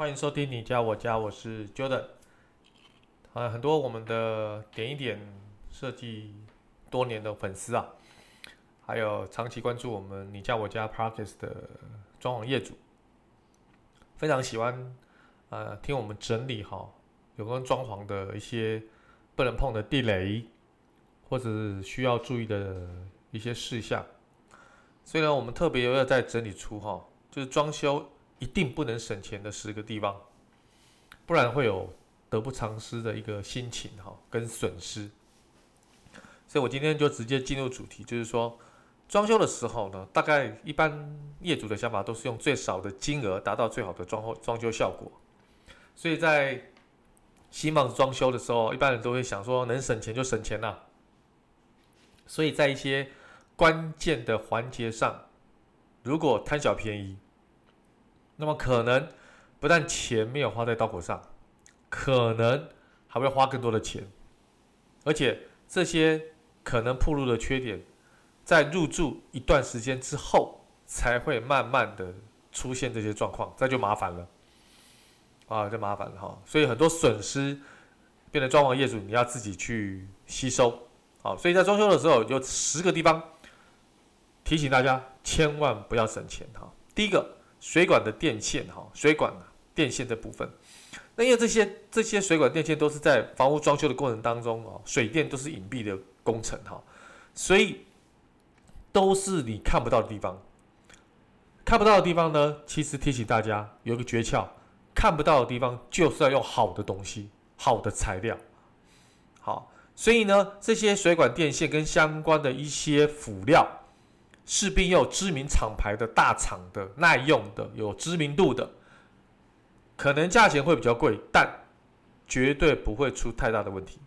欢迎收听你家我家，我是 Jordan。啊，很多我们的点一点设计多年的粉丝啊，还有长期关注我们你家我家 Podcast 的装潢业主，非常喜欢呃听我们整理哈有关装潢的一些不能碰的地雷，或者是需要注意的一些事项。所以呢，我们特别又要再整理出哈，就是装修一定不能省钱的十个地方，不然会有。得不偿失的一个心情哈，跟损失，所以我今天就直接进入主题，就是说装修的时候呢，大概一般业主的想法都是用最少的金额达到最好的装修装修效果，所以在新房装修的时候，一般人都会想说能省钱就省钱呐，所以在一些关键的环节上，如果贪小便宜，那么可能不但钱没有花在刀口上。可能还会花更多的钱，而且这些可能暴露的缺点，在入住一段时间之后，才会慢慢的出现这些状况，这就麻烦了，啊，就麻烦了哈。所以很多损失，变成装潢业主你要自己去吸收，好，所以在装修的时候有十个地方提醒大家，千万不要省钱哈。第一个，水管的电线哈，水管电线的部分。那因为这些这些水管电线都是在房屋装修的过程当中哦，水电都是隐蔽的工程哈，所以都是你看不到的地方。看不到的地方呢，其实提醒大家有一个诀窍，看不到的地方就是要用好的东西、好的材料。好，所以呢，这些水管电线跟相关的一些辅料，势必要有知名厂牌的大厂的、耐用的、有知名度的。可能价钱会比较贵，但绝对不会出太大的问题。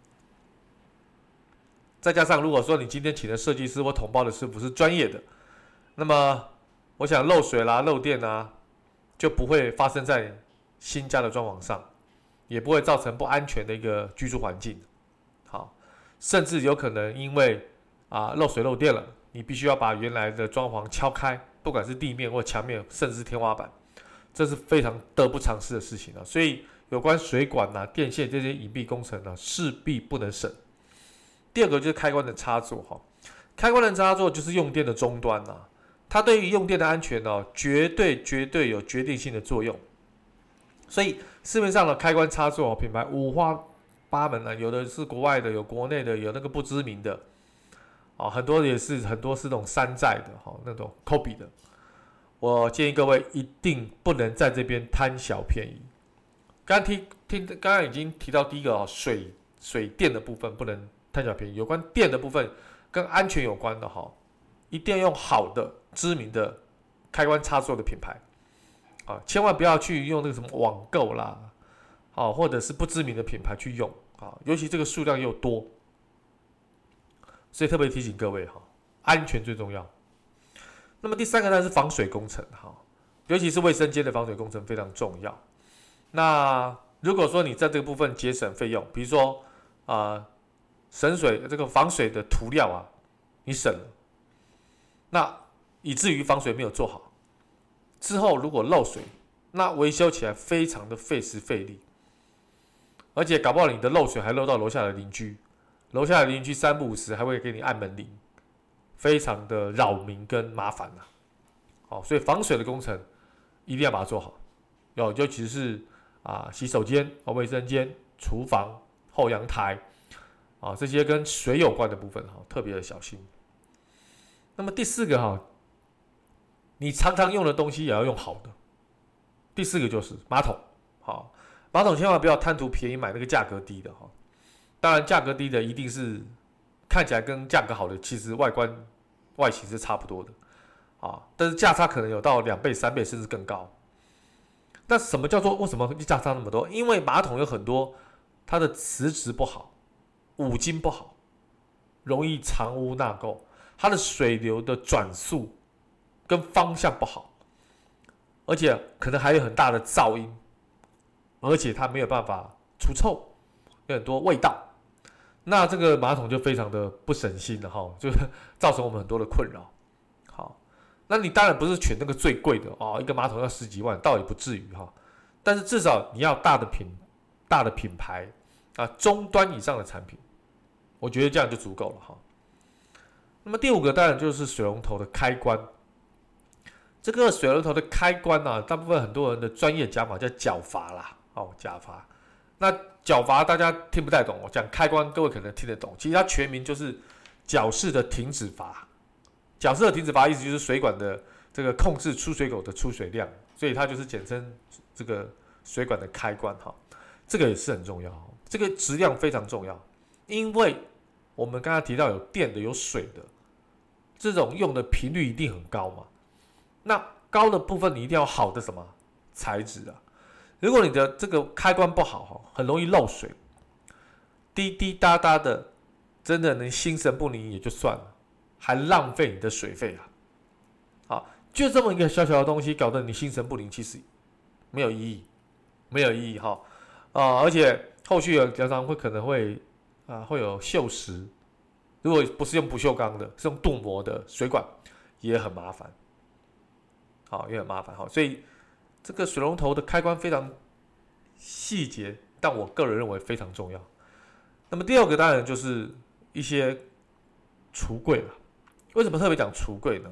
再加上，如果说你今天请的设计师或统包的师傅是专业的，那么我想漏水啦、漏电啊，就不会发生在新家的装潢上，也不会造成不安全的一个居住环境。好，甚至有可能因为啊漏水漏电了，你必须要把原来的装潢敲开，不管是地面或墙面，甚至天花板。这是非常得不偿失的事情啊！所以有关水管呐、啊、电线这些隐蔽工程呢、势必不能省。第二个就是开关的插座哈，开关的插座就是用电的终端呐、啊，它对于用电的安全呢、绝对绝对有决定性的作用。所以市面上的开关插座品牌五花八门啊，有的是国外的，有国内的，有那个不知名的，啊，很多也是很多是那种山寨的哈，那种 copy 的。我建议各位一定不能在这边贪小便宜。刚提听刚刚已经提到第一个水水电的部分不能贪小便宜。有关电的部分跟安全有关的哈，一定要用好的知名的开关插座的品牌啊，千万不要去用那个什么网购啦，啊，或者是不知名的品牌去用啊，尤其这个数量又多，所以特别提醒各位哈，安全最重要。那么第三个呢是防水工程哈，尤其是卫生间的防水工程非常重要。那如果说你在这个部分节省费用，比如说啊、省水这个防水的涂料啊，你省了，那以至于防水没有做好，之后如果漏水，那维修起来非常的费时费力，而且搞不好你的漏水还漏到楼下的邻居，楼下的邻居三不五时还会给你按门铃。非常的扰民跟麻烦呐，好，所以防水的工程一定要把它做好，要尤其是啊洗手间、和卫生间、厨房、后阳台啊这些跟水有关的部分哈，特别的小心。那么第四个哈，你常常用的东西也要用好的。第四个就是马桶，好，马桶千万不要贪图便宜买那个价格低的哈，当然价格低的一定是看起来跟价格好的，其实外观。外形是差不多的，啊，但是价差可能有到两倍、三倍甚至更高。那什么叫做为什么价差那么多？因为马桶有很多它的磁质不好，五金不好，容易藏污纳垢，它的水流的转速跟方向不好，而且可能还有很大的噪音，而且它没有办法除臭，有很多味道，那这个马桶就非常的不省心了哈，就造成我们很多的困扰。好那你当然不是选那个最贵的哦，一个马桶要十几万，倒也不至于哈。但是至少你要大的品、大的品牌啊，中端以上的产品，我觉得这样就足够了哈。那么第五个当然就是水龙头的开关。这个水龙头的开关呢、大部分很多人的专业讲法叫角阀啦，哦，角阀。那角阀大家听不太懂，我讲开关，各位可能听得懂。其实它全名就是角式的停止阀。角式的停止阀意思就是水管的这个控制出水口的出水量，所以它就是简称这个水管的开关哈。这个也是很重要，这个质量非常重要，因为我们刚才提到有电的有水的，这种用的频率一定很高嘛。那高的部分你一定要好的什么材质啊？如果你的这个开关不好哈，很容易漏水，滴滴答答的，真的能心神不宁也就算了。还浪费你的水费啊！好，就这么一个小小的东西，搞得你心神不宁，其实没有意义，没有意义哈啊！而且后续有常常会可能会啊会有锈蚀，如果不是用不锈钢的，是用镀膜的水管，也很麻烦，好，也很麻烦哈。所以这个水龙头的开关非常细节，但我个人认为非常重要。那么第二个当然就是一些橱柜了。为什么特别讲橱柜呢？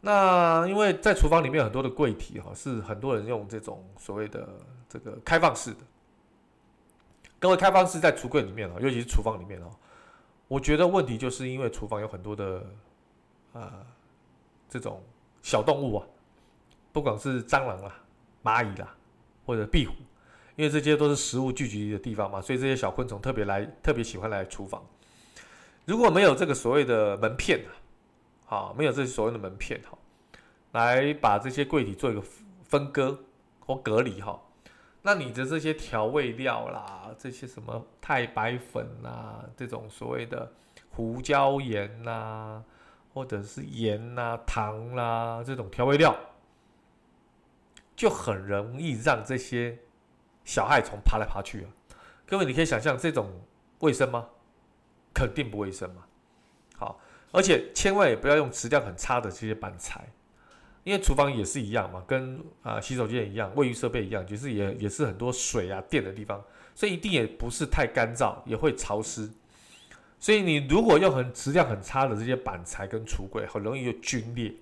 那因为在厨房里面有很多的柜体哈，是很多人用这种所谓的这个开放式的。各位开放式在橱柜里面啊，尤其是厨房里面哦，我觉得问题就是因为厨房有很多的啊这种小动物啊，不管是蟑螂啦、蚂蚁啦，或者壁虎，因为这些都是食物聚集的地方嘛，所以这些小昆虫特别来，特别喜欢来厨房。如果没有这个所谓的门片啊，好，没有这所谓的门片哈，来把这些柜体做一个分割或隔离哈，那你的这些调味料啦，这些什么太白粉啦，这种所谓的胡椒盐呐，或者是盐呐、糖啦，这种调味料，就很容易让这些小害虫爬来爬去啊。各位，你可以想象这种卫生吗？肯定不卫生嘛，好，而且千万也不要用质量很差的这些板材，因为厨房也是一样嘛，跟啊洗手间一样，卫浴设备一样，其实也也是很多水啊电的地方，所以一定也不是太干燥，也会潮湿，所以你如果用很质量很差的这些板材跟橱柜，很容易就龟裂，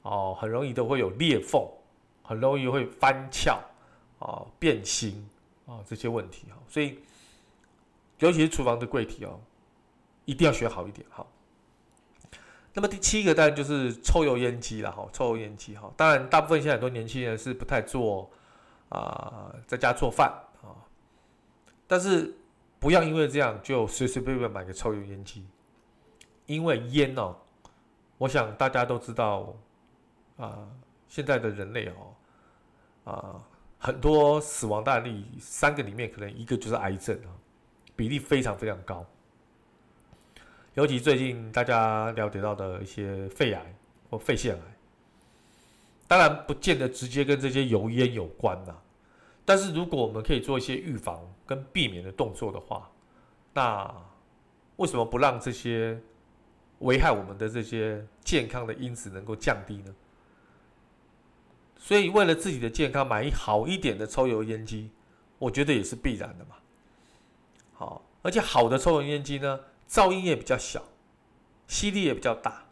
哦，很容易都会有裂缝，很容易会翻翘，啊变形啊这些问题哈，所以尤其是厨房的柜体哦。一定要学好一点哈。那么第七个当然就是抽油烟机了哈，抽油烟机哈。当然，大部分现在很多年轻人是不太做啊、在家做饭啊。但是不要因为这样就随随便便买个抽油烟机，因为烟哦，我想大家都知道啊，现在的人类哦啊，很多死亡的案例，三个里面可能一个就是癌症啊，比例非常非常高。尤其最近大家了解到的一些肺癌或肺腺癌，当然不见得直接跟这些油烟有关呐。但是如果我们可以做一些预防跟避免的动作的话，那为什么不让这些危害我们的这些健康的因子能够降低呢？所以为了自己的健康，买一好一点的抽油烟机，我觉得也是必然的嘛。好，而且好的抽油烟机呢，噪音也比较小，吸力也比较大，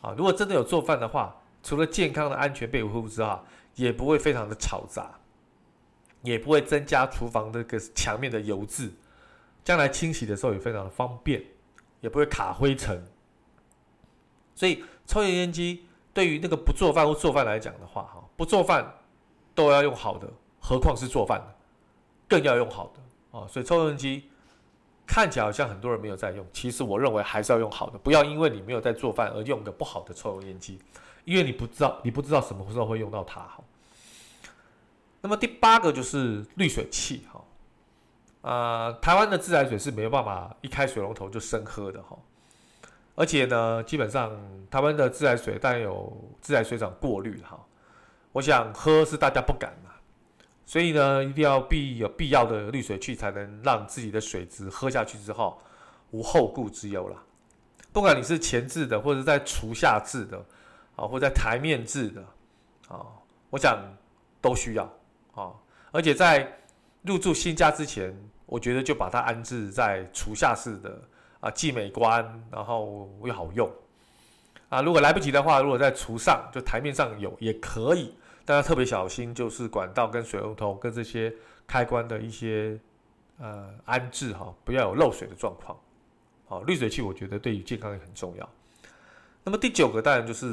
啊，如果真的有做饭的话，除了健康的安全被维护之外，也不会非常的吵杂，也不会增加厨房这个墙面的油渍，将来清洗的时候也非常的方便，也不会卡灰尘。所以抽油烟机对于那个不做饭或做饭来讲的话，哈，不做饭都要用好的，何况是做饭的，更要用好的啊，所以抽油烟机。看起来好像很多人没有在用，其实我认为还是要用好的，不要因为你没有在做饭而用个不好的抽油烟机，因为你不知道你不知道什么时候会用到它。哈，那么第八个就是滤水器哈，啊，台湾的自来水是没有办法一开水龙头就生喝的哈，而且呢，基本上台湾的自来水带有自来水厂过滤哈，我想喝是大家不敢的，所以呢，一定要必有必要的滤水器，才能让自己的水质喝下去之后无后顾之忧了。不管你是前置的，或者在厨下置的，啊，或在台面置的，啊，我想都需要。啊，而且在入住新家之前，我觉得就把它安置在厨下式的啊，既美观，然后又好用。啊，如果来不及的话，如果在厨上就台面上有也可以，大家特别小心，就是管道跟水龙头跟这些开关的一些呃安置哈，不要有漏水的状况。好，滤水器我觉得对于健康也很重要。那么第九个当然就是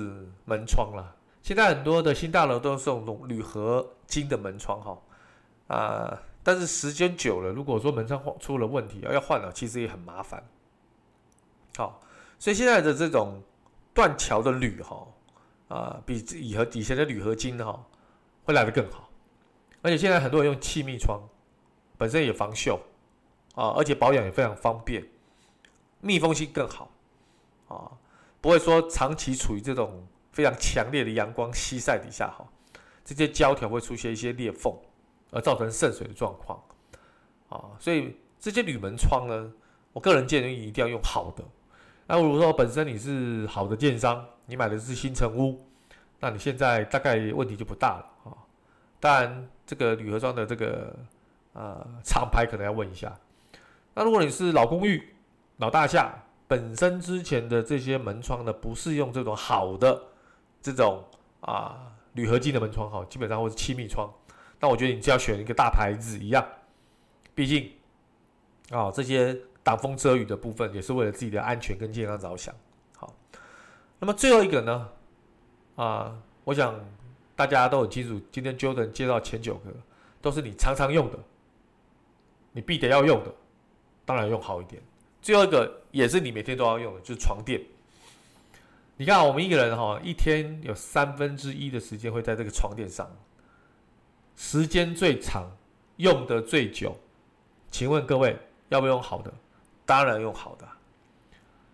门窗了。现在很多的新大楼都是用铝合金的门窗哈，啊，但是时间久了，如果说门窗出了问题要换了，其实也很麻烦。好，所以现在的这种断桥的铝哈，啊，比以和以前的铝合金哈会来得更好。而且现在很多人用气密窗，本身也防锈啊，而且保养也非常方便，密封性更好啊，不会说长期处于这种。非常强烈的阳光西晒底下，哈，这些胶条会出现一些裂缝，而造成渗水的状况，啊，所以这些铝门窗呢，我个人建议一定要用好的。那如果说本身你是好的建商，你买的是新城屋，那你现在大概问题就不大了，啊，当然这个铝合装的这个呃厂牌可能要问一下。那如果你是老公寓、老大厦，本身之前的这些门窗呢，不是用这种好的。这种啊铝合金的门窗哈，基本上或是气密窗，那我觉得你就要选一个大牌子一样，毕竟啊这些挡风遮雨的部分也是为了自己的安全跟健康着想。好，那么最后一个呢啊，我想大家都很清楚，今天 Jordan 介绍前九个都是你常常用的，你必得要用的，当然用好一点。最后一个也是你每天都要用的，就是床垫。你看，我们一个人哈，一天有三分之一的时间会在这个床垫上，时间最长，用得最久。请问各位，要不要用好的？当然用好的。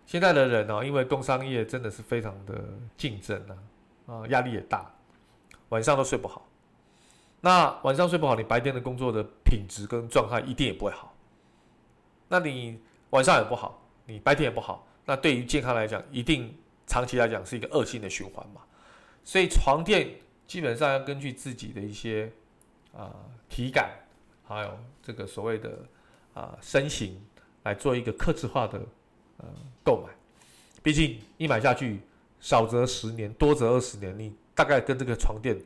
现在的人呢，因为工商业真的是非常的竞争啊，啊，压力也大，晚上都睡不好。那晚上睡不好，你白天的工作的品质跟状态一定也不会好。那你晚上也不好，你白天也不好，那对于健康来讲，一定。长期来讲是一个恶性的循环嘛，所以床垫基本上要根据自己的一些啊、体感，还有这个所谓的啊、身形来做一个克制化的呃购买。毕竟一买下去，少则十年，多则二十年，你大概跟这个床垫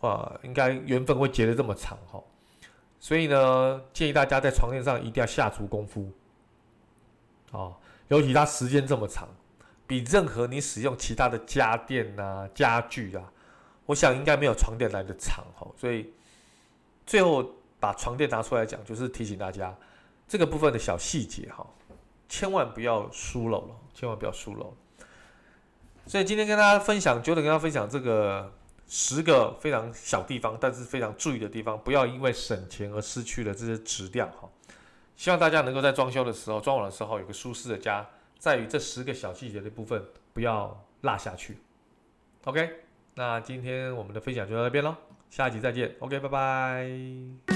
啊、应该缘分会结得这么长哈。所以呢，建议大家在床垫上一定要下足功夫啊，尤其它时间这么长。比任何你使用其他的家电啊、家具啊，我想应该没有床垫来的长哈。所以最后把床垫拿出来讲，就是提醒大家这个部分的小细节哈，千万不要疏漏了，千万不要疏漏。所以今天跟大家分享，就能跟大家分享这个十个非常小地方，但是非常注意的地方，不要因为省钱而失去了这些质量哈。希望大家能够在装修的时候、装潢的时候有个舒适的家。在于这十个小细节的部分，不要落下去。OK，那今天我们的分享就到这边喽，下一集再见。OK，拜拜。